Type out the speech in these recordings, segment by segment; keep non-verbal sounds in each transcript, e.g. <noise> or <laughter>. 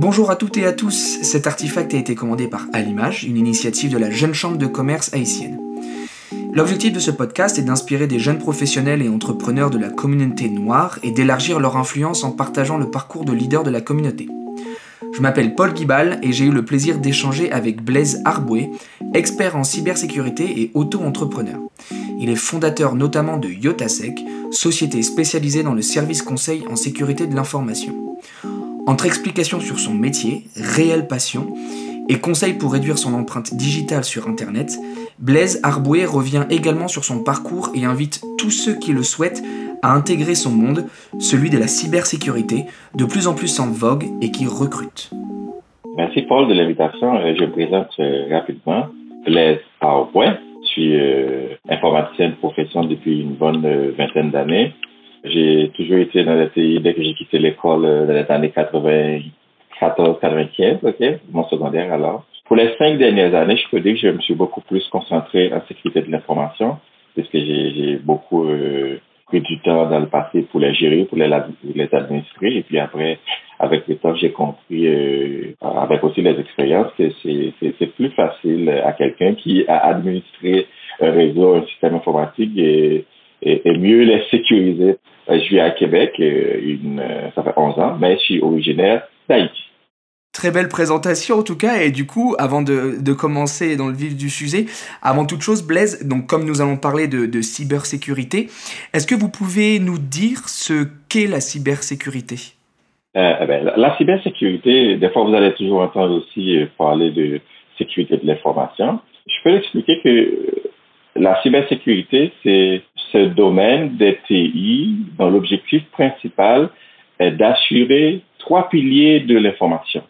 Bonjour à toutes et à tous, cet artefact a été commandé par Alimage, une initiative de la Jeune Chambre de commerce haïtienne. L'objectif de ce podcast est d'inspirer des jeunes professionnels et entrepreneurs de la communauté noire et d'élargir leur influence en partageant le parcours de leader de la communauté. Je m'appelle Paul Guibal et j'ai eu le plaisir d'échanger avec Blaise Arboué, expert en cybersécurité et auto-entrepreneur. Il est fondateur notamment de Yotasec, société spécialisée dans le service conseil en sécurité de l'information. Entre explications sur son métier, réelle passion, et conseils pour réduire son empreinte digitale sur Internet, Blaise Arboué revient également sur son parcours et invite tous ceux qui le souhaitent à intégrer son monde, celui de la cybersécurité, de plus en plus en vogue et qui recrute. Merci Paul de l'invitation. Euh, je me présente euh, rapidement. Blaise Arboué. Je suis euh, informaticien de profession depuis une bonne vingtaine d'années. J'ai toujours été dans la TI dès que j'ai quitté l'école dans les années 94-95, ok, mon secondaire alors. Pour les cinq dernières années, je peux dire que je me suis beaucoup plus concentré en sécurité de l'information, puisque j'ai beaucoup euh, pris du temps dans le passé pour les gérer, pour les, les administrer. Et puis après, avec le temps, j'ai compris, euh, avec aussi les expériences, que c'est plus facile à quelqu'un qui a administré un réseau, un système informatique et, et, mieux les sécuriser. Je vis à Québec, euh, une, ça fait 11 ans, mais je suis originaire d'Haïti. Très belle présentation en tout cas et du coup avant de, de, commencer dans le vif du sujet, avant toute chose Blaise, donc comme nous allons parler de, de cybersécurité, est-ce que vous pouvez nous dire ce qu'est la cybersécurité? Euh, eh ben, la, cybersécurité, des fois vous allez toujours entendre aussi euh, parler de sécurité de l'information. Je peux expliquer que la cybersécurité, c'est ce domaine des TI dont l'objectif principal est d'assurer trois piliers de l'information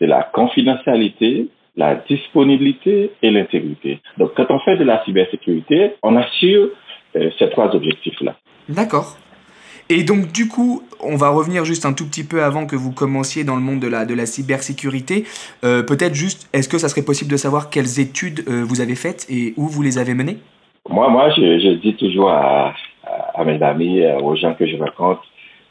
c'est la confidentialité, la disponibilité et l'intégrité. Donc, quand on fait de la cybersécurité, on assure euh, ces trois objectifs-là. D'accord. Et donc, du coup, on va revenir juste un tout petit peu avant que vous commenciez dans le monde de la, de la cybersécurité. Euh, peut-être juste, est-ce que ça serait possible de savoir quelles études euh, vous avez faites et où vous les avez menées? Moi, moi je, dis toujours à, à, mes amis, aux gens que je rencontre,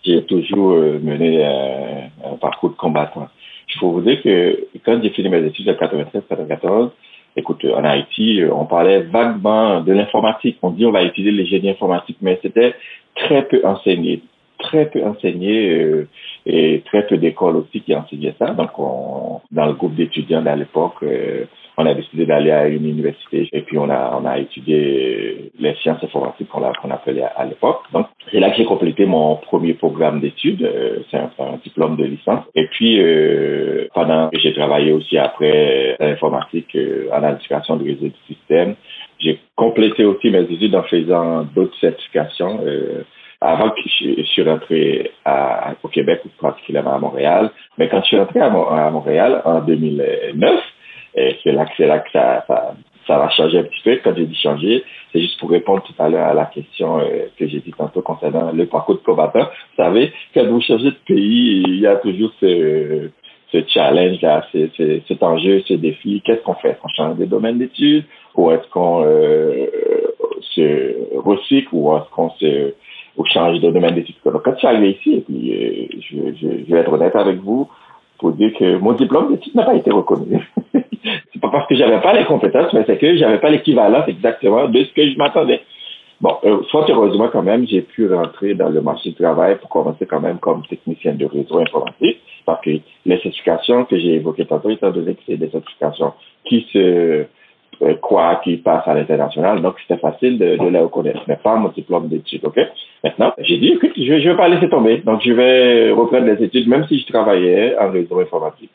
j'ai toujours mené un parcours de combattant. Il faut vous dire que quand j'ai fini mes études en 93-94, écoute, en Haïti, on parlait vaguement de l'informatique. On dit on va utiliser les génies informatiques, mais c'était très peu enseigné, très peu enseigné euh, et très peu d'écoles aussi qui enseignaient ça. Donc, on, dans le groupe d'étudiants à l'époque, euh, on a décidé d'aller à une université et puis on a, on a étudié les sciences informatiques qu'on qu'on appelait à, l'époque. Donc, c'est là que j'ai complété mon premier programme d'études. Euh, c'est un, diplôme de licence. Et puis, euh, pendant j'ai travaillé aussi après l'informatique euh, en administration de réseau du système, j'ai complété aussi mes études en faisant d'autres certifications. Euh, avant que je, suis rentré à, au Québec, ou particulièrement à Montréal. Mais quand je suis rentré à, Montréal en 2009, et c'est là là que ça, ça, ça va changer un petit peu. Quand j'ai dit changer, c'est juste pour répondre tout à l'heure à la question euh, que j'ai dit tantôt concernant le parcours de combattant. Vous savez, quand vous changez de pays, il y a toujours ce, ce challenge là, cet enjeu, ce défi. Qu'est-ce qu'on fait? Est-ce qu'on change de domaine d'études? Ou est-ce qu'on euh, se recycle? Ou est-ce qu'on se ou change de domaine d'études? Donc, quand je suis arrivé ici, et puis euh, je vais être honnête avec vous, pour dire que mon diplôme d'études n'a pas été reconnu. <laughs> pas parce que j'avais pas les compétences, mais c'est que j'avais pas l'équivalence exactement de ce que je m'attendais. Bon, euh, fort heureusement quand même, j'ai pu rentrer dans le marché du travail pour commencer quand même comme technicien de réseau informatique, parce que les certifications que j'ai évoquées tantôt, étant donné que c'est des certifications qui se euh, quoi qui passe à l'international. Donc, c'était facile de, de les reconnaître, mais pas mon diplôme d'études, OK? Maintenant, j'ai dit, écoute, je ne vais pas laisser tomber. Donc, je vais reprendre les études, même si je travaillais en réseau informatique.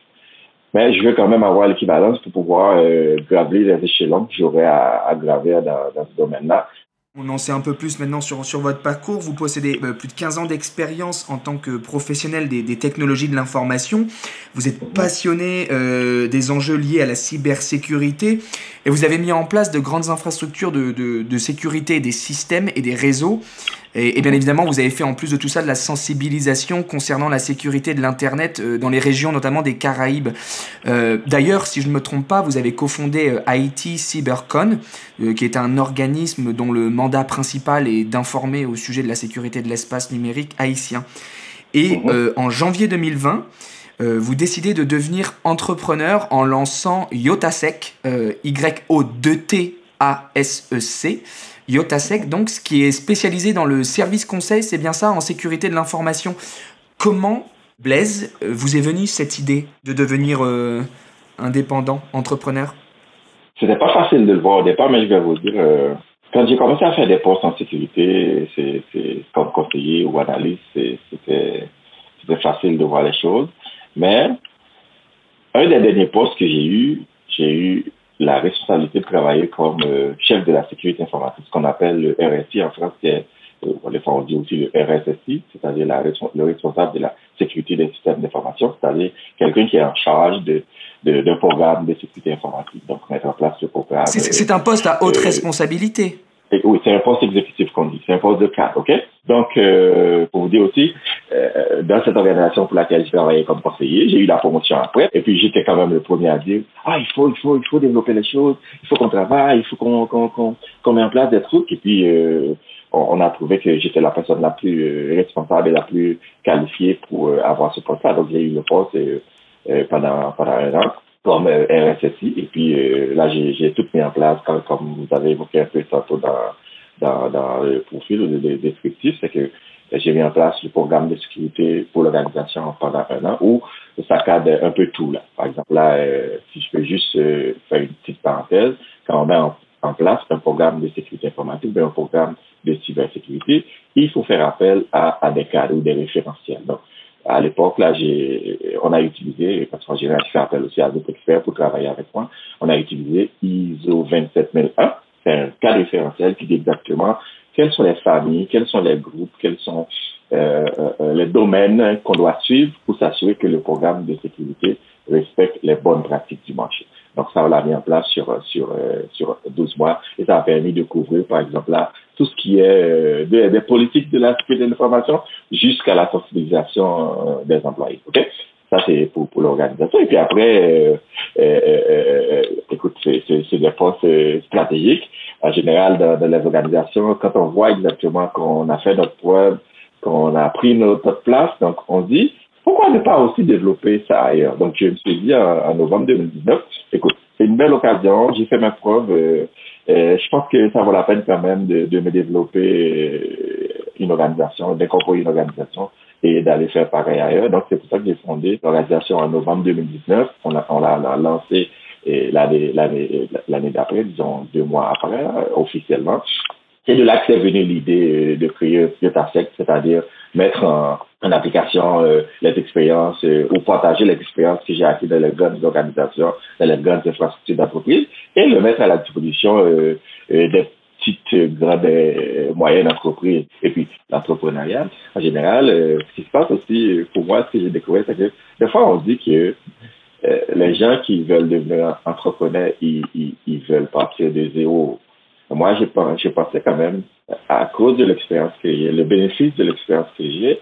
Mais je veux quand même avoir l'équivalence pour pouvoir euh, graver les échelons que j'aurais à, graver dans, ce domaine-là. On en sait un peu plus maintenant sur, sur votre parcours. Vous possédez euh, plus de 15 ans d'expérience en tant que professionnel des, technologies de l'information. Vous êtes passionné euh, des enjeux liés à la cybersécurité et vous avez mis en place de grandes infrastructures de, de sécurité des systèmes et des réseaux. Et, bien évidemment, vous avez fait en plus de tout ça de la sensibilisation concernant la sécurité de l'Internet euh, dans les régions notamment des Caraïbes. Euh, D'ailleurs, si je ne me trompe pas, vous avez cofondé euh, Haiti CyberCon, euh, qui est un organisme dont le mandat principal est d'informer au sujet de la sécurité de l'espace numérique haïtien. Et mhm. en janvier 2020, vous décidez de devenir entrepreneur en lançant Yotasec, Y-O-2-T-A-S-E-C. Yotasec, donc, ce qui est spécialisé dans le service conseil, c'est bien ça, en sécurité de l'information. Comment, Blaise, vous est venue cette idée de devenir indépendant, entrepreneur? C'était pas facile de le voir au départ, mais je vais vous dire, quand j'ai commencé à faire des postes en sécurité, comme conseiller ou analyste, c'était, facile de voir les choses. Mais un des derniers postes que j'ai eu, j'ai eu la responsabilité de travailler comme euh, chef de la sécurité informatique, ce qu'on appelle le RSI en France, c'est euh, on dit aussi le RSSI, c'est-à-dire le responsable de la sécurité des systèmes d'information, c'est-à-dire quelqu'un qui est en charge de, d'un programme de sécurité informatique. Donc, mettre en place ce programme. C'est, un poste à haute euh, responsabilité. Oui, c'est un poste exécutif qu'on dit. C'est un poste de cadre, OK? Donc, euh, pour vous dire aussi, euh, dans cette organisation pour laquelle je travaillais comme conseiller, j'ai eu la promotion après. Et puis, j'étais quand même le premier à dire, ah, il faut, il faut, il faut développer les choses, il faut qu'on travaille, il faut qu'on, qu'on, qu'on, met en place des trucs. Et puis, euh, on, a trouvé que j'étais la personne la plus euh, responsable et la plus qualifiée pour euh, avoir ce poste-là. Donc, j'ai eu le poste euh, pendant, pendant un an comme RSSI. Et puis là, j'ai tout mis en place, comme, vous avez évoqué un peu tantôt dans, dans, dans le profil ou le descriptif, c'est que j'ai mis en place le programme de sécurité pour l'organisation pendant un an où ça cadre un peu tout. Là. Par exemple, là, si je peux juste faire une petite parenthèse, quand on met en, en place un programme de sécurité informatique, ben, un programme de cybersécurité, il faut faire appel à, à des cadres ou des référentiels. Donc, à l'époque, là, on a utilisé, parce que j'ai fait appel aussi à d'autres experts pour travailler avec moi, on a utilisé ISO 27001. C'est un cadre référentiel qui dit exactement quelles sont les familles, quels sont les groupes, quels sont euh, euh, les domaines qu'on doit suivre pour s'assurer que le programme de sécurité respecte les bonnes pratiques du marché. Donc ça, on l'a mis en place sur, sur, euh, sur 12 mois et ça a permis de couvrir, par exemple, là, tout ce qui est euh, des, politiques de la sécurité de l'information jusqu'à la sensibilisation euh, des employés. OK? Ça, c'est pour, pour l'organisation. Et puis après, écoute, c'est des postes stratégiques. En général, dans, dans, les organisations, quand on voit exactement qu'on a fait notre preuve, qu'on a pris notre place, donc on dit, pourquoi ne pas aussi développer ça ailleurs? Donc, je me suis dit en, novembre 2019, écoute, c'est une belle occasion, j'ai fait ma preuve. Euh, euh, je pense que ça vaut la peine quand même de, de me développer euh, une organisation, d'incorporer une organisation et d'aller faire pareil ailleurs. Donc, c'est pour ça que j'ai fondé l'organisation en novembre 2019. On a, on l'a lancé l'année l'année d'après, disons deux mois après, officiellement. C'est de là que c'est venu l'idée de créer Yotasec, c'est-à-dire mettre en, en application euh, les expériences euh, ou partager les expériences que j'ai acquises dans les grandes organisations, dans les grandes infrastructures d'entreprise et le mettre à la disposition euh, des petites, grandes, moyennes entreprises. Et puis, l'entrepreneuriat, en général, ce qui se passe aussi, pour moi, ce que j'ai découvert, c'est que des fois, on dit que les gens qui veulent devenir entrepreneurs, ils, ils, veulent partir de zéro. Moi, j'ai pensé quand même, à cause de l'expérience que j'ai, le bénéfice de l'expérience que j'ai,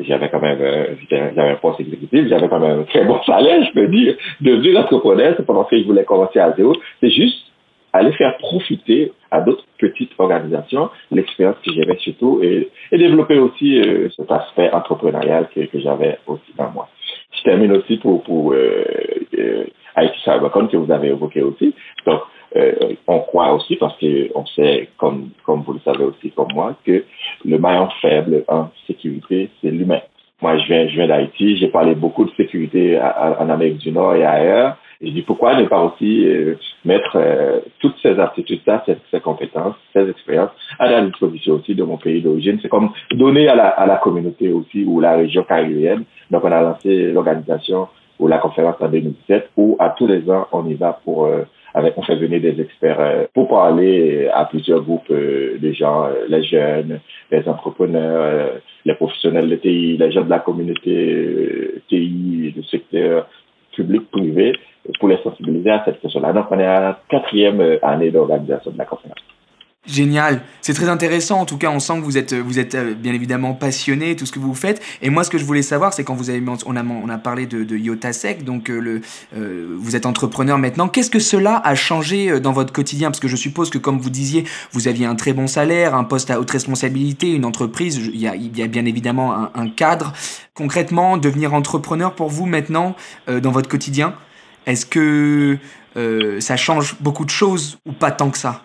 j'avais quand même euh, j'avais un poste exécutif, j'avais quand même un très bon <laughs> salaire, je peux dire. Devenir entrepreneur, c'est parce que je voulais commencer à zéro, c'est juste aller faire profiter à d'autres petites organisations l'expérience que j'avais surtout et, et développer aussi euh, cet aspect entrepreneurial que, que j'avais aussi dans moi. Je termine aussi pour, pour euh, euh, que vous avez évoqué aussi. Donc, euh, on croit aussi, parce qu'on sait, comme, comme vous le savez aussi comme moi, que le maillon faible en sécurité, c'est l'humain. Moi, je viens, je viens d'Haïti, j'ai parlé beaucoup de sécurité en Amérique du Nord et ailleurs. Et je dis pourquoi ne pas aussi euh, mettre euh, toutes ces aptitudes-là, ces, ces, compétences, ces expériences à la disposition aussi de mon pays d'origine? C'est comme donner à la, à la communauté aussi ou la région caribéenne. Donc, on a lancé l'organisation ou la conférence en 2017 où à tous les ans, on y va pour avec, on fait venir des experts euh, pour parler à plusieurs groupes euh, de gens, euh, les jeunes, les entrepreneurs, les professionnels de TI, les gens de la communauté TI, du secteur public-privé, pour les sensibiliser à cette question-là. Donc, on est à la quatrième année d'organisation de la conférence. Génial, c'est très intéressant. En tout cas, on sent que vous êtes, vous êtes euh, bien évidemment passionné, tout ce que vous faites. Et moi, ce que je voulais savoir, c'est quand vous avez, on a, on a parlé de, de Yotasec, donc euh, euh, vous êtes entrepreneur maintenant. Qu'est-ce que cela a changé dans votre quotidien? Parce que je suppose que, comme vous disiez, vous aviez un très bon salaire, un poste à haute responsabilité, une entreprise. Il y a, bien évidemment un, cadre. Concrètement, devenir entrepreneur pour vous maintenant dans votre quotidien, est-ce que ça change beaucoup de choses ou pas tant que ça?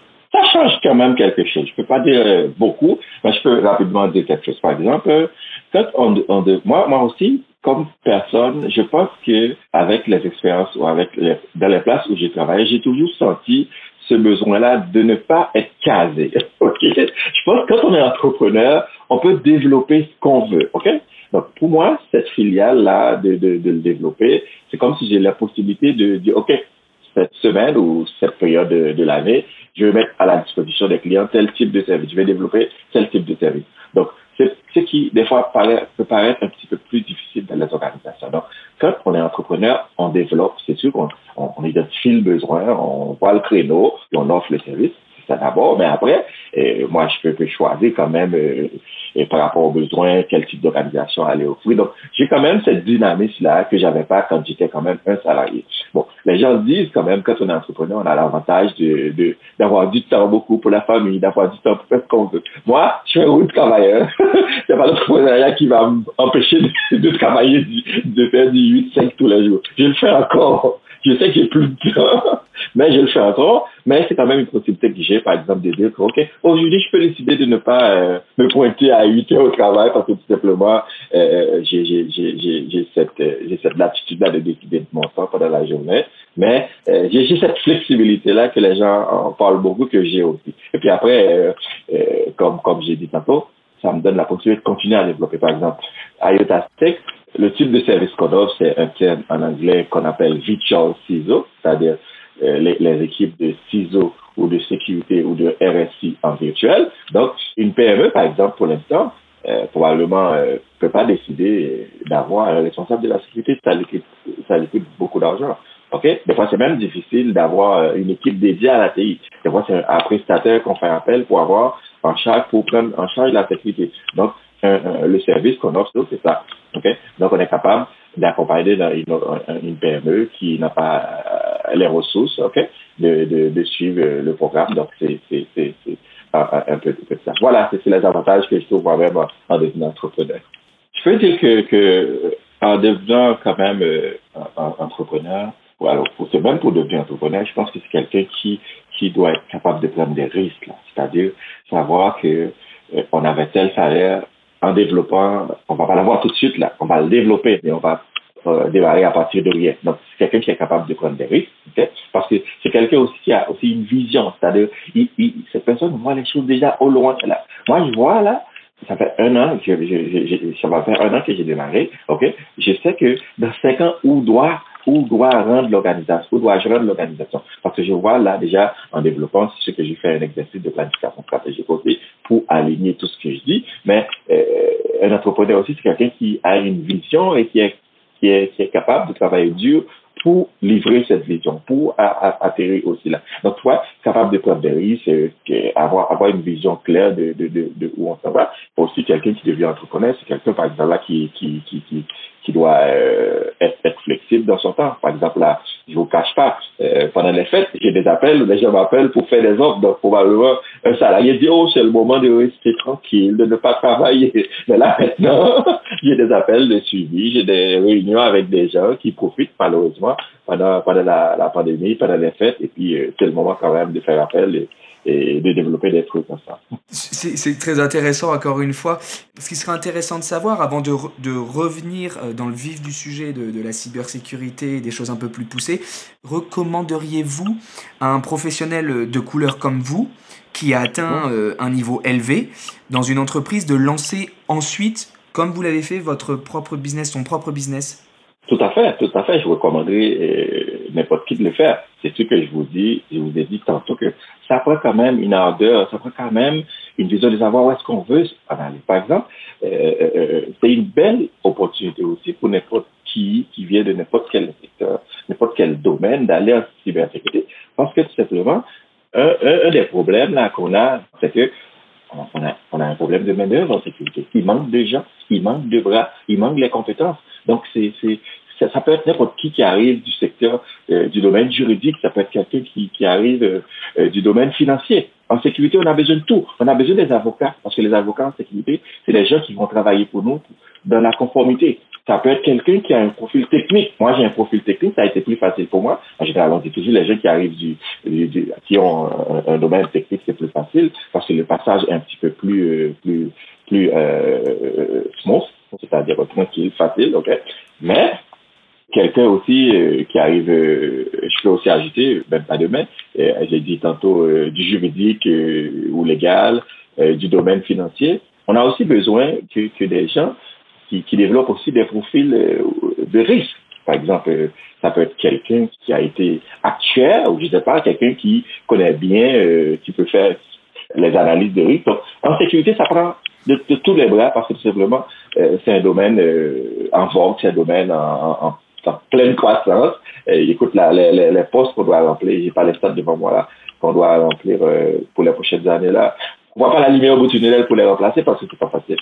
Change quand même quelque chose. Je peux pas dire euh, beaucoup, mais je peux rapidement dire quelque chose. Par exemple, euh, quand on, on moi, moi aussi, comme personne, je pense que avec les expériences ou avec les, dans les places où j'ai travaillé, j'ai toujours senti ce besoin-là de ne pas être casé. <laughs> ok Je pense que quand on est entrepreneur, on peut développer ce qu'on veut. Ok? Donc pour moi, cette filiale-là de, de, de le développer, c'est comme si j'ai la possibilité de dire ok cette semaine ou cette période de, de l'année, je vais mettre à la disposition des clients tel type de service, je vais développer tel type de service. Donc, c'est ce qui, des fois, peut paraître un petit peu plus difficile dans les organisations. Donc, quand on est entrepreneur, on développe, c'est sûr qu'on on, identifie le besoin, on voit le créneau, et on offre le service d'abord, mais après, euh, moi, je peux, choisir quand même euh, par rapport aux besoins, quel type d'organisation aller offrir. Donc, j'ai quand même cette dynamisme-là que j'avais pas quand j'étais quand même un salarié. Bon, les gens disent quand même, quand on est entrepreneur, on a l'avantage d'avoir du temps beaucoup pour la famille, d'avoir du temps pour faire ce qu'on veut. Moi, je suis un route travailleur. <laughs> C'est pas l'entrepreneuriat qui va m'empêcher de travailler, de faire du 8-5 tous les jours. Je le fais encore. Je sais que j'ai plus de temps, <laughs> mais je le fais encore. Mais c'est quand même une possibilité que j'ai, par exemple, de dire OK, aujourd'hui, je peux décider de ne pas euh, me pointer à 8 heures au travail parce que tout simplement, euh, j'ai cette, euh, cette latitude-là de décider de mon temps pendant la journée. Mais euh, j'ai cette flexibilité-là que les gens en parlent beaucoup, que j'ai aussi. Et puis après, comme, comme j'ai dit tantôt, ça me donne la possibilité de continuer à développer. Par exemple, IOTA Tech, le type de service qu'on offre, c'est un terme en anglais qu'on appelle virtual CISO, c'est-à-dire euh, les, les, équipes de CISO ou de sécurité ou de RSI en virtuel. Donc, une PME, par exemple, pour l'instant, euh, probablement euh, peut pas décider d'avoir un responsable de la sécurité, ça lui coûte, ça lui coûte beaucoup d'argent. OK? Des fois, c'est même difficile d'avoir une équipe dédiée à la TI. Des fois, c'est un, prestataire qu'on fait appel pour avoir en charge, pour prendre en charge la sécurité. Donc, le service qu'on offre, c'est ça. Okay? Donc, on est capable d'accompagner une, une, PME qui n'a pas euh, les ressources okay? de, de, de, suivre le programme. Donc, c'est un, peu, peu ça. Voilà, c'est les avantages que je trouve moi-même en, devenant entrepreneur. Je peux dire que, que en devenant quand même euh, entrepreneur, ou alors pour, même pour devenir entrepreneur, je pense que c'est quelqu'un qui, qui doit être capable de prendre des risques. C'est-à-dire savoir que euh, on avait tel salaire, en développant, on va pas l'avoir tout de suite là, on va le développer, mais on va euh, démarrer à partir de rien. Donc, c'est quelqu'un qui est capable de prendre des risques, parce que c'est quelqu'un aussi qui a aussi une vision, c'est-à-dire, cette personne voit les choses déjà au loin. Là. Moi, je vois là, ça fait un an, je, je, je, ça va faire un an que j'ai démarré, ok? Je sais que dans cinq ans, où doit où doit rendre l'organisation, où dois-je rendre l'organisation Parce que je vois là déjà en développant ce que j'ai fait un exercice de planification stratégique aussi pour aligner tout ce que je dis. Mais euh, un entrepreneur aussi, c'est quelqu'un qui a une vision et qui est, capable de travailler dur pour livrer cette vision, pour atterrir aussi là. Donc, toi, capable de prendre des risques, avoir, avoir une vision claire de, où on s'en va. Aussi, quelqu'un qui devient entrepreneur, c'est quelqu'un, par exemple, là, qui, qui doit euh, être, être, flexible dans son temps. Par exemple, là, je vous cache pas, euh, pendant les fêtes, j'ai des appels, les gens m'appellent pour faire des offres. Donc, probablement, un salarié dit, oh, c'est le moment de rester tranquille, de ne pas travailler. <laughs> Mais là, maintenant, <laughs> j'ai des appels de suivi, j'ai des réunions avec des gens qui profitent, malheureusement, pendant, pendant la, la pandémie, pendant les fêtes. Et puis, euh, c'est le moment quand même de faire appel et de développer des trucs comme ça. C'est très intéressant, encore une fois. Ce qui serait intéressant de savoir, avant de, de revenir euh, dans le vif du sujet de, de la cybersécurité et des choses un peu plus poussées, recommanderiez-vous à un professionnel de couleur comme vous, qui a atteint euh, un niveau élevé, dans une entreprise, de lancer ensuite, comme vous l'avez fait, votre propre business, son propre business? Tout à fait, tout à fait. Je recommanderais euh, n'importe qui de le faire. C'est ce que je vous dis. Je vous ai dit tantôt que ça prend quand même une ardeur, ça prend quand même une vision de savoir où est-ce qu'on veut aller. Par exemple, euh, euh, c'est une belle opportunité aussi pour n'importe qui qui vient de n'importe quel secteur, n'importe quel domaine d'aller en cybersécurité, parce que tout simplement, un, des problèmes là qu'on a, c'est que on a, on a un problème de main-d'œuvre en sécurité. Il manque de gens, il manque de bras, il manque les compétences. Donc, c'est, ça, peut être n'importe qui qui arrive du secteur, euh, du domaine juridique, ça peut être quelqu'un qui, qui arrive euh, euh, du domaine financier. En sécurité, on a besoin de tout. On a besoin des avocats, parce que les avocats en sécurité, c'est des gens qui vont travailler pour nous dans la conformité. Ça peut être quelqu'un qui a un profil technique. Moi, j'ai un profil technique, ça a été plus facile pour moi. En général, on dit toujours les gens qui arrivent du, du, qui ont un, domaine technique, c'est plus facile parce que le passage est un petit peu plus, plus, plus euh, smooth, c'est-à-dire tranquille, facile, ok? Mais quelqu'un aussi euh, qui arrive, euh, je peux aussi ajouter, même pas demain, euh, j'ai dit tantôt du juridique ou légal, du domaine financier. On a aussi besoin que, que des gens qui, qui, développent aussi des profils de risque. Par exemple, ça peut être quelqu'un qui a été actuaire ou je sais pas, quelqu'un qui connaît bien, qui peut faire les analyses de risque. Donc, en sécurité, ça prend de, tous les bras parce que tout simplement, c'est un domaine en vogue, c'est un domaine en, en en pleine croissance. Et, écoute, les, postes qu'on doit remplir, j'ai pas les stats devant moi là, qu'on doit remplir euh, pour les prochaines années là. On voit pas la lumière au bout du tunnel pour les remplacer parce que c'est pas facile.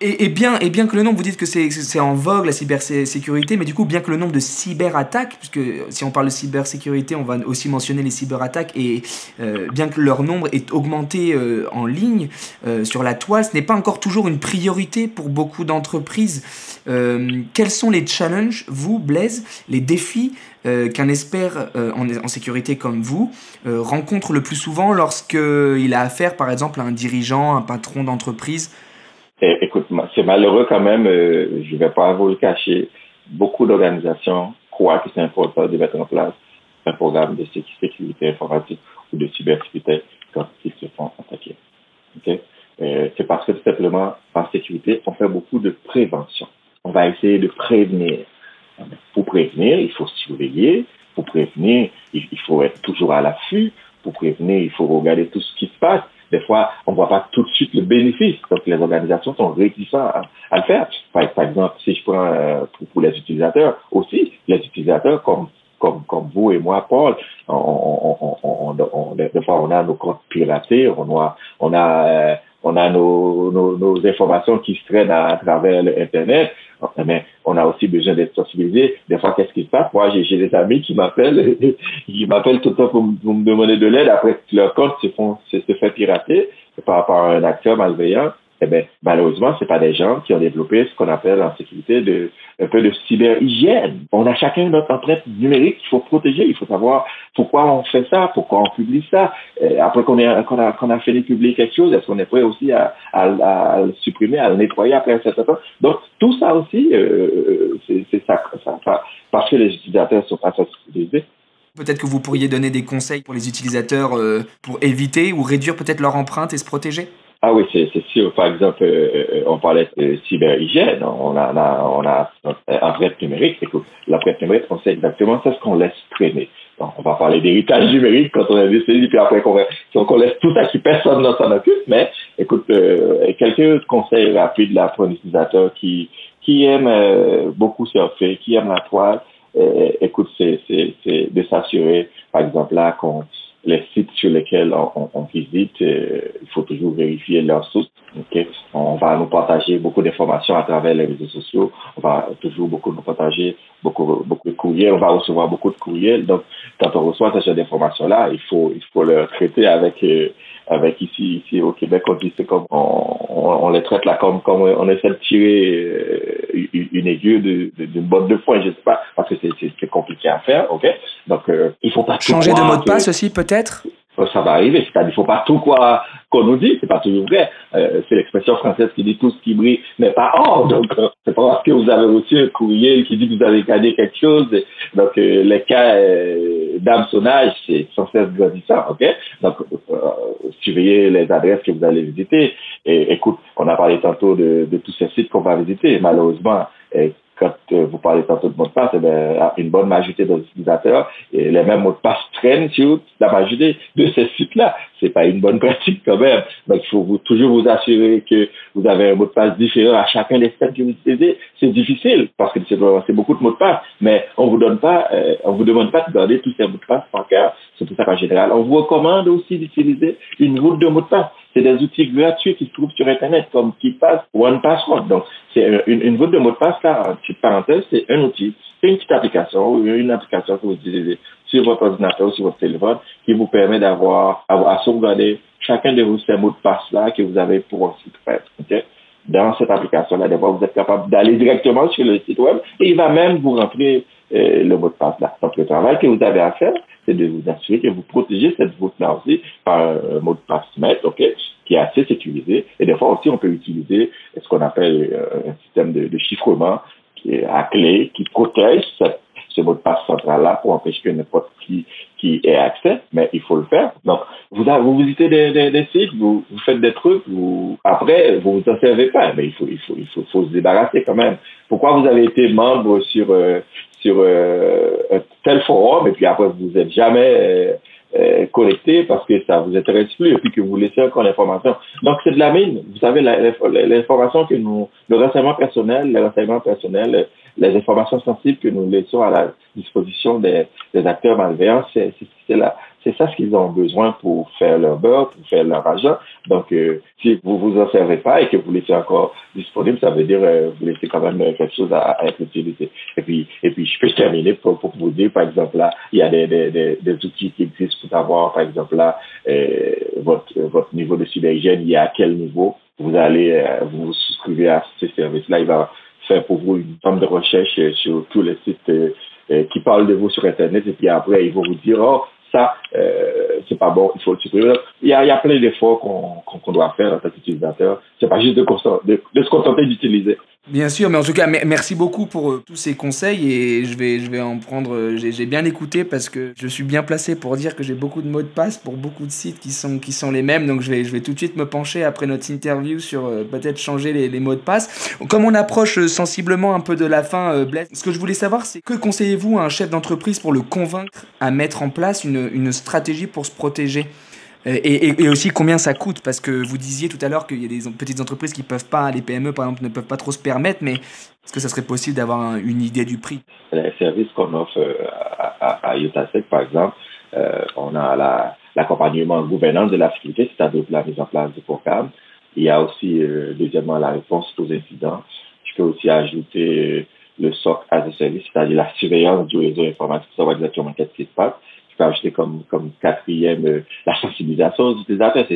Et, bien, et bien que le nombre, vous dites que c'est en vogue la cybersécurité, mais du coup, bien que le nombre de cyberattaques, puisque si on parle de cybersécurité, on va aussi mentionner les cyberattaques, et euh, bien que leur nombre est augmenté euh, en ligne euh, sur la toile, ce n'est pas encore toujours une priorité pour beaucoup d'entreprises. quels sont les challenges, vous, Blaise, les défis qu'un expert en, en, sécurité comme vous rencontre le plus souvent lorsqu'il a affaire, par exemple, à un dirigeant, un patron d'entreprise c'est malheureux quand même, euh, je ne vais pas vous le cacher. Beaucoup d'organisations croient que c'est important de mettre en place un programme de sécurité informatique ou de cybersécurité quand ils se font attaquer. Okay? Euh, c'est parce que tout simplement, en sécurité, on fait beaucoup de prévention. On va essayer de prévenir. Pour prévenir, il faut surveiller. Pour prévenir, il faut être toujours à l'affût. Pour prévenir, il faut regarder tout ce qui se passe des fois, on voit pas tout de suite le bénéfice. Donc, les organisations sont réticentes à, le faire. Par, exemple, si je prends euh, pour, les utilisateurs aussi, les utilisateurs comme comme, comme vous et moi, Paul, on, on, on, on, des fois, on a nos comptes piratés, on a, on a, euh, on a nos, nos, nos, informations qui se traînent à, travers l'Internet, mais on a aussi besoin d'être sensibilisé. Des fois, qu'est-ce qui se passe? Moi, j'ai des amis qui m'appellent, <laughs> qui m'appellent tout le temps pour, me demander de l'aide après leur compte se, font, se, fait pirater par à un acteur malveillant eh bien, malheureusement, c'est pas des gens qui ont développé ce qu'on appelle en sécurité de, un peu de cyber-hygiène. On a chacun notre empreinte numérique qu'il faut protéger. Il faut savoir pourquoi on fait ça, pourquoi on publie ça. Euh, après qu'on a, qu'on a, qu'on a de publier quelque chose, est-ce qu'on est prêt aussi à, à, le supprimer, à le nettoyer après un certain temps? Donc, tout ça aussi, euh, c'est ça, ça, parce que les utilisateurs sont pas sensibilisés. Peut-être que vous pourriez donner des conseils pour les utilisateurs euh, pour éviter ou réduire peut-être leur empreinte et se protéger? Ah oui, c'est sûr. Par exemple, euh, euh, on parlait de cyberhygiène. On a, on a, on a empreinte numérique. Écoute, l'empreinte numérique, on sait exactement ce qu'on laisse traîner. Donc, on va parler d'héritage numérique quand on a décidé, puis après qu'on on laisse tout ça qui personne ne s'en occupe. Mais écoute, euh, quelques conseils rapides là pour un utilisateur qui qui aime euh, beaucoup surfer, qui aime la toile. écoute, c'est de s'assurer, par exemple là, qu'on les sites sur lesquels on, visite, euh, il faut toujours vérifier leurs sources. On va nous partager beaucoup d'informations à travers les réseaux sociaux. On va toujours beaucoup nous partager beaucoup, beaucoup de courriels. On va recevoir beaucoup de courriels. Donc, quand on reçoit ce genre d'informations-là, il faut, il faut le traiter avec, euh, avec ici, ici au Québec, on dit c'est comme on, on, les traite là comme, comme on essaie de tirer euh, une aiguille d'une botte de foin, je sais pas, parce que c'est compliqué à faire, ok? Donc euh, il faut pas changer de mot de passe aussi peut-être? Ça va arriver. C'est-à-dire, faut pas tout quoi qu'on nous dit. C'est pas toujours vrai. Euh, c'est l'expression française qui dit tout ce qui brille n'est pas or. Donc, euh, c'est pas parce que vous avez reçu un courrier qui dit que vous avez gagné quelque chose. Donc, euh, les cas d'hameçonnage, c'est sans cesse grandissant. OK? Donc, surveillez les adresses que vous allez visiter. Et écoute, on a parlé tantôt de tous ces sites qu'on va visiter. Malheureusement, quand vous parlez tantôt de mot de passe, eh une bonne majorité des utilisateurs et les mêmes mots de passe traînent sur la majorité de ces sites-là. C'est pas une bonne pratique quand même. Donc, il faut toujours vous assurer que vous avez un mot de passe différent à chacun des sites que vous utilisez. C'est difficile parce que c'est beaucoup de mots de passe, mais on vous donne pas, euh, on vous demande pas de garder tous ces mots de passe par cœur. C'est tout ça qu'en général. On vous recommande aussi d'utiliser une route de mots de passe. C'est des outils gratuits qui se trouvent sur Internet, comme KeePass ou OnePassword. Donc, c'est une, une route de mot de passe, là, petite parenthèse, c'est un outil, c'est une petite application ou une application que vous utilisez sur votre ordinateur ou sur votre téléphone qui vous permet d'avoir, à, sauvegarder chacun de vos ces mots de passe-là que vous avez pour un site web. Okay? Dans cette application-là, d'abord, vous êtes capable d'aller directement sur le site web et il va même vous rentrer euh, le mot de passe-là. Donc, le travail que vous avez à faire, c'est de vous assurer que vous protégez cette route-là aussi par un mot de passe OK, qui est assez sécurisé. Et des fois aussi, on peut utiliser ce qu'on appelle euh, un système de, chiffrement qui est à clé, qui protège cette, ce mot de passe central-là pour empêcher que n'importe qui qui ait accès, mais il faut le faire. Donc, vous, vous visitez des, des, sites, vous, vous, faites des trucs, vous, après, vous vous en servez pas, mais il faut, il faut, il faut se débarrasser quand même. Pourquoi vous avez été membre sur euh, sur euh, tel forum et puis après vous n'êtes jamais euh, euh, connecté parce que ça vous intéresse plus et puis que vous laissez encore l'information. Donc c'est de la mine. Vous savez, l'information que nous, le renseignement personnel, le renseignement personnel, les informations sensibles que nous laissons à la disposition des, des acteurs malveillants, c'est la, c'est ça ce qu'ils ont besoin pour faire leur beurre, pour faire leur argent. Donc, euh, si vous vous en servez pas et que vous laissez encore disponible, ça veut dire euh, vous laissez quand même quelque chose à, à être utilisé. Et puis, et puis, je peux terminer pour, pour vous dire, par exemple, là, il y a des, des, des, outils qui existent pour savoir, par exemple, là, euh, votre, votre niveau de cyberhygiène, il est à quel niveau. Vous allez euh, vous souscrivez à ce service-là. Il va faire pour vous une forme de recherche sur tous les sites qui parlent de vous sur Internet et puis après, ils vont vous dire, oh, ça, euh, c'est pas bon, il faut le supprimer. Il y a, il y a plein d'efforts qu'on qu'on doit faire en tant qu'utilisateur. C'est pas juste de, de, de se contenter d'utiliser. Bien sûr, mais en tout cas, merci beaucoup pour euh, tous ces conseils et je vais, je vais en prendre. Euh, j'ai bien écouté parce que je suis bien placé pour dire que j'ai beaucoup de mots de passe pour beaucoup de sites qui sont, qui sont les mêmes. Donc je vais, je vais tout de suite me pencher après notre interview sur euh, peut-être changer les, les, mots de passe. Comme on approche sensiblement un peu de la fin, Blaise, ce que je voulais savoir, c'est que conseillez-vous à un chef d'entreprise pour le convaincre à mettre en place une, une stratégie pour se protéger? Et, aussi combien ça coûte, parce que vous disiez tout à l'heure qu'il y a des petites entreprises qui peuvent pas, les PME par exemple, ne peuvent pas trop se permettre, mais est-ce que ça serait possible d'avoir une idée du prix? Les services qu'on offre euh, à, à, UTASEC, par exemple, euh, on a l'accompagnement gouvernance de la sécurité, c'est-à-dire la mise en place du programme. Il y a aussi, euh, deuxièmement, la réponse aux incidents. Je peux aussi ajouter le SOC as a service, c'est-à-dire la surveillance du réseau informatique, savoir exactement qu'est-ce qui se passe peux comme quatrième euh, la sensibilisation aux utilisateurs.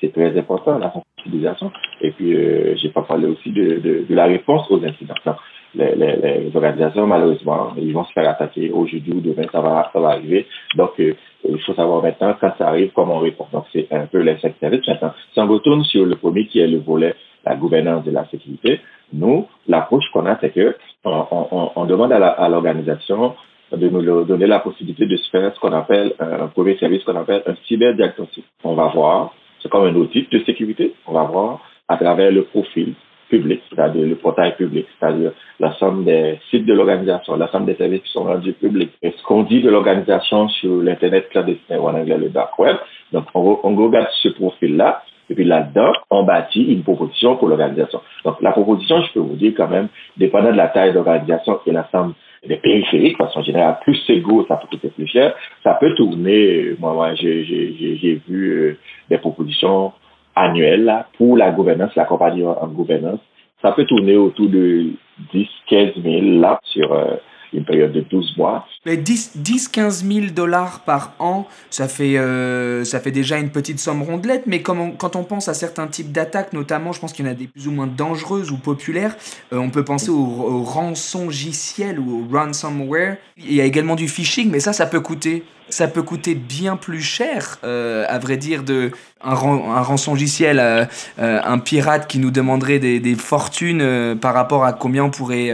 C'est très important, la sensibilisation. Et puis, euh, j'ai pas parlé aussi de, de, de, la réponse aux incidents. les, les, les, organisations, malheureusement, ils vont se faire attaquer aujourd'hui ou demain, ça va, ça va arriver. Donc, euh, il faut savoir maintenant, quand ça arrive, comment on répond. Donc, c'est un peu les services. Maintenant, si on retourne sur le premier qui est le volet, la gouvernance de la sécurité, nous, l'approche qu'on a, c'est que on, on, on demande à l'organisation de nous donner la possibilité de se faire ce qu'on appelle un premier service qu'on appelle un cyberdiagnostic. On va voir, c'est comme un audit de sécurité, on va voir à travers le profil public, c'est-à-dire le portail public, c'est-à-dire l'ensemble des sites de l'organisation, l'ensemble des services qui sont rendus publics, et ce qu'on dit de l'organisation sur l'Internet clandestin ou en anglais le dark web. Donc, on, on regarde ce profil-là, et puis là-dedans, on bâtit une proposition pour l'organisation. Donc, la proposition, je peux vous dire quand même, dépendant de la taille de l'organisation et l'ensemble des périphériques, parce qu'en général, plus c'est gros, ça peut coûter plus cher. Ça peut tourner, moi, moi j'ai vu euh, des propositions annuelles là, pour la gouvernance, la compagnie en gouvernance. Ça peut tourner autour de 10, 15 000 là sur euh, une période de 12 mois. Mais 10, 10 15 000 dollars par an, ça fait, euh, ça fait déjà une petite somme rondelette, mais quand on pense à certains types d'attaques, notamment, je pense qu'il y en a des plus ou moins dangereuses ou populaires, euh, on peut penser au, au ou au ransomware. Il y a également du phishing, mais ça, ça peut coûter ça peut coûter bien plus cher, euh, à vrai dire, de un, un rançongiciel, un pirate qui nous demanderait des, fortunes par rapport à combien on pourrait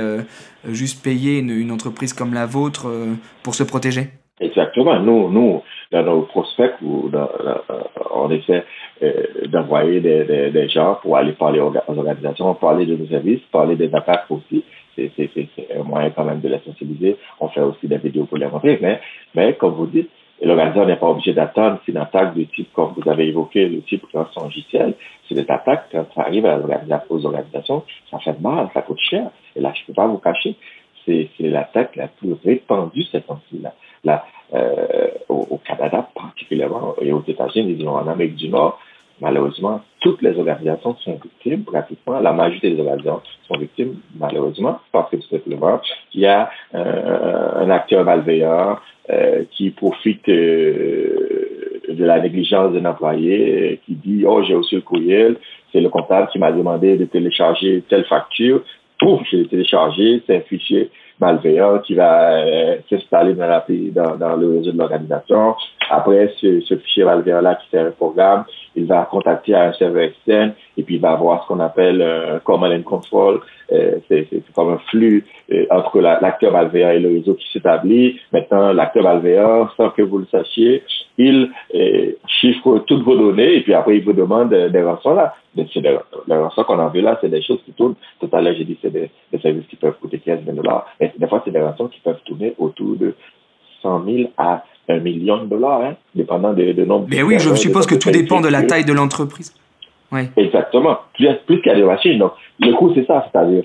juste payer une, entreprise comme la vôtre pour se protéger? Exactement. Nous, nous dans nos prospects, on essaie d'envoyer des, des, des, gens pour aller parler aux organisations, parler de nos services, parler des attaques aussi c'est un moyen quand même de les sensibiliser. On fait aussi des vidéos pour les montrer, mais, mais comme vous dites, l'organisateur n'est pas obligé d'attendre. C'est une attaque de type, comme vous avez évoqué, le type rançongiciel. C'est des attaques, quand ça arrive aux organisations, ça fait mal, ça coûte cher. Et là, je ne peux pas vous cacher, c'est l'attaque la plus répandue cette temps-ci. Là, euh, au, au, Canada particulièrement et aux États-Unis, en Amérique du Nord, malheureusement, toutes les organisations sont victimes, pratiquement, la majorité des organisations sont victimes, malheureusement, parce que tout simplement, il y a euh, un acteur malveillant euh, qui profite euh, de la négligence d'un employé, qui dit, oh, j'ai reçu le courriel, c'est le comptable qui m'a demandé de télécharger telle facture, pouf, je l'ai téléchargé, c'est un fichier malveillant qui va euh, s'installer dans, dans, dans le réseau de l'organisation. Après, ce, ce fichier malveillant-là qui sert un programme, il va contacter un serveur externe et puis il va avoir ce qu'on appelle un command and control. Euh, c'est comme un flux euh, entre l'acteur malveillant et le réseau qui s'établit. Maintenant, l'acteur malveillant, sans que vous le sachiez, il euh, chiffre toutes vos données et puis après, il vous demande des rançons là. Les rançons qu'on a vu là, c'est des choses qui tournent. Tout à l'heure, j'ai dit c'est des, des, services qui peuvent coûter 15 000 dollars. Mais des fois, c'est des rançons qui peuvent tourner autour de 100 000 à un million de dollars, hein, dépendant de, de nombre. Mais oui, je suppose que tout dépend de la taille de l'entreprise. Oui. Exactement. Plus, a des machines. Donc, le coût, c'est ça, c'est-à-dire,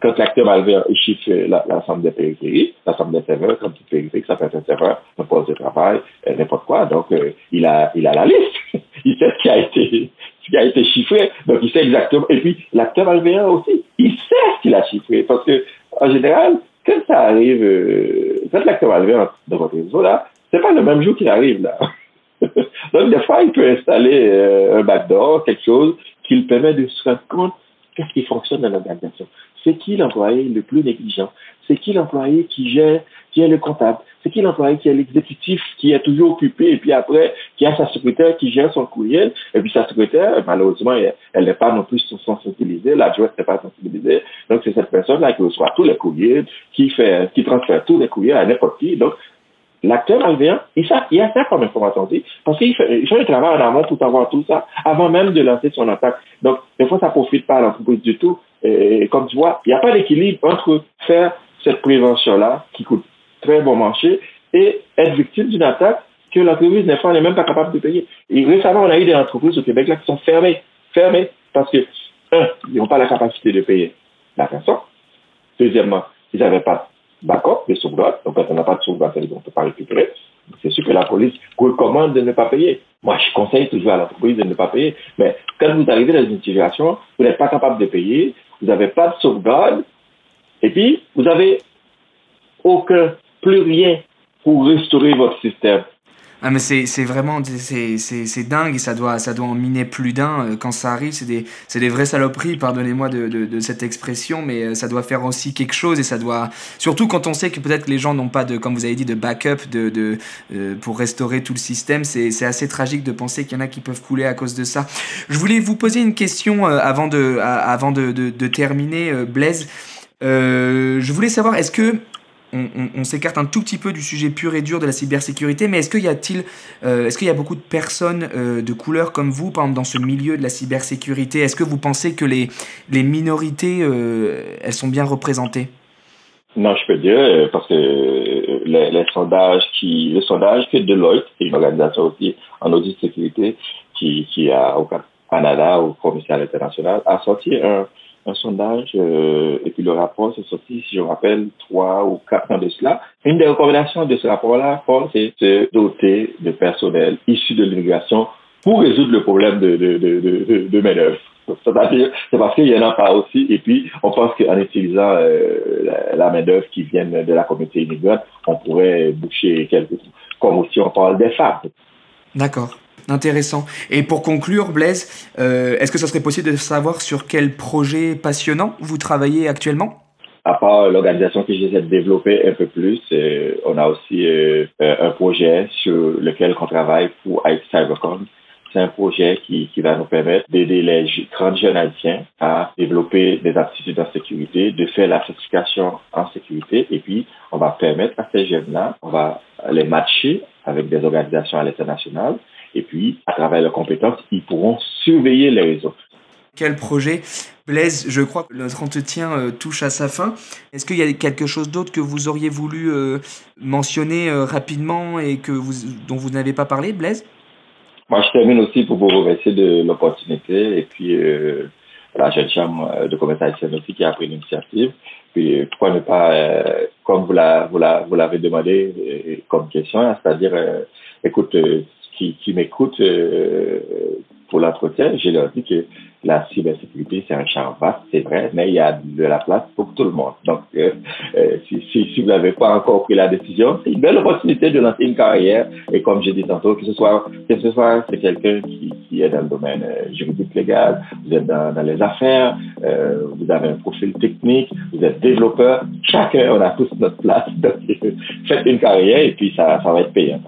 quand l'acteur malveillant chiffre l'ensemble des périphéries, l'ensemble des serveurs, comme toute périphérie, ça peut être un serveur, un poste de travail, euh, n'importe quoi. Donc, euh, il a, il a la liste. <laughs> il sait ce qui a été, ce qui a été chiffré. Donc, il sait exactement. Et puis, l'acteur malveillant aussi, il sait ce qu'il a chiffré. Parce que, en général, quand ça arrive, euh, quand l'acteur malveillant dans votre réseau, là, c'est pas le même jour qu'il arrive, là. <laughs> Donc, des fois, il peut installer euh, un backdoor, quelque chose qui lui permet de se rendre compte qu'est-ce qui fonctionne dans l'organisation. C'est qui l'employé le plus négligent? C'est qui l'employé qui gère, qui est le comptable? C'est qui l'employé qui est l'exécutif, qui est toujours occupé, et puis après, qui a sa secrétaire qui gère son courriel, et puis sa secrétaire, malheureusement, elle n'est pas non plus sensibilisée, l'adjointe n'est pas sensibilisée. Donc, c'est cette personne-là qui reçoit tous les courriers, qui fait, qui transfère tous les courriers à n'importe qui. Donc, l'acteur malveillant, il, il a ça comme information aussi, parce qu'il fait, fait le travail en amont pour avoir tout ça, avant même de lancer son attaque. Donc, des fois, ça profite pas à l'entreprise du tout. Et, comme tu vois, il n'y a pas d'équilibre entre faire cette prévention-là, qui coûte très bon marché, et être victime d'une attaque que l'entreprise n'est pas, même pas capable de payer. Et récemment, on a eu des entreprises au Québec là qui sont fermées, fermées, parce que, un, ils n'ont pas la capacité de payer la personne. Deuxièmement, ils n'avaient pas d'accord, de sauvegarde. Donc, quand on n'a pas de sauvegarde, on ne peut pas récupérer. C'est sûr que la police recommande de ne pas payer. Moi, je conseille toujours à l'entreprise de ne pas payer. Mais quand vous arrivez dans une situation, vous n'êtes pas capable de payer, vous n'avez pas de sauvegarde, et puis vous n'avez aucun, plus rien pour restaurer votre système. Ah mais c'est vraiment c'est dingue et ça doit ça doit en miner plus d'un euh, quand ça arrive. C'est des des vraies saloperies pardonnez-moi de, de, de, cette expression mais euh, ça doit faire aussi quelque chose et ça doit surtout quand on sait que peut-être les gens n'ont pas de comme vous avez dit de backup de, de euh, pour restaurer tout le système. C'est assez tragique de penser qu'il y en a qui peuvent couler à cause de ça. Je voulais vous poser une question avant de avant de, de, terminer Blaise. Je voulais savoir est-ce que on, s'écarte un tout petit peu du sujet pur et dur de la cybersécurité, mais est-ce qu'il y a-t-il, euh, est-ce qu'il y a beaucoup de personnes euh, de couleur comme vous, par exemple, dans ce milieu de la cybersécurité? Est-ce que vous pensez que les, les minorités, euh, elles sont bien représentées? Non, je peux dire, parce que les, sondages qui, le sondage que Deloitte, qui est une organisation aussi en audit de sécurité, qui, qui a au Canada, au commissaire international, a sorti un, un sondage euh, et puis le rapport s'est sorti, si je me rappelle, trois ou quatre ans de cela. Une des recommandations de ce rapport-là, c'est de doter de personnel issu de l'immigration pour résoudre le problème de, de, de, de, de main-d'œuvre. C'est parce qu'il y en a pas aussi. Et puis, on pense qu'en utilisant euh, la, main-d'œuvre qui vient de la communauté immigrante, on pourrait boucher quelques trucs. Comme aussi on parle des femmes. D'accord. Intéressant. Et pour conclure, Blaise, euh, est-ce que ça serait possible de savoir sur quel projet passionnant vous travaillez actuellement? À part l'organisation que j'essaie de développer un peu plus, euh, on a aussi euh, un projet sur lequel on travaille pour IT Cybercon. C'est un projet qui, qui va nous permettre d'aider les 30 jeunes haïtiens à développer des aptitudes en sécurité, de faire la certification en sécurité, et puis on va permettre à ces jeunes-là, on va les matcher avec des organisations à l'international et puis, à travers leurs compétences, ils pourront surveiller les réseaux. Quel projet Blaise, je crois que notre entretien touche à sa fin. Est-ce qu'il y a quelque chose d'autre que vous auriez voulu mentionner rapidement et que vous, dont vous n'avez pas parlé, Blaise? Moi, je termine aussi pour vous remercier de l'opportunité et puis la jeune chambre de commerce haïtienne aussi qui a pris l'initiative. Puis pourquoi ne pas, euh, comme vous l'avez vous demandé euh, comme question, hein, c'est-à-dire, euh, écoute, qui, qui m'écoute pour l'entretien, j'ai leur dit que la cybersécurité, c'est un champ vaste, c'est vrai, mais il y a de la place pour tout le monde. Donc, euh, euh, si, vous n'avez pas encore pris la décision, c'est une belle opportunité de lancer une carrière. Et comme j'ai dit tantôt, que ce soit, que ce soit c'est quelqu'un qui, est dans le domaine euh, juridique légal, vous êtes dans, les affaires, euh, vous avez un profil technique, vous êtes développeur, chacun, on a tous notre place. Donc, <laughs> faites une carrière et puis ça, ça va être payant.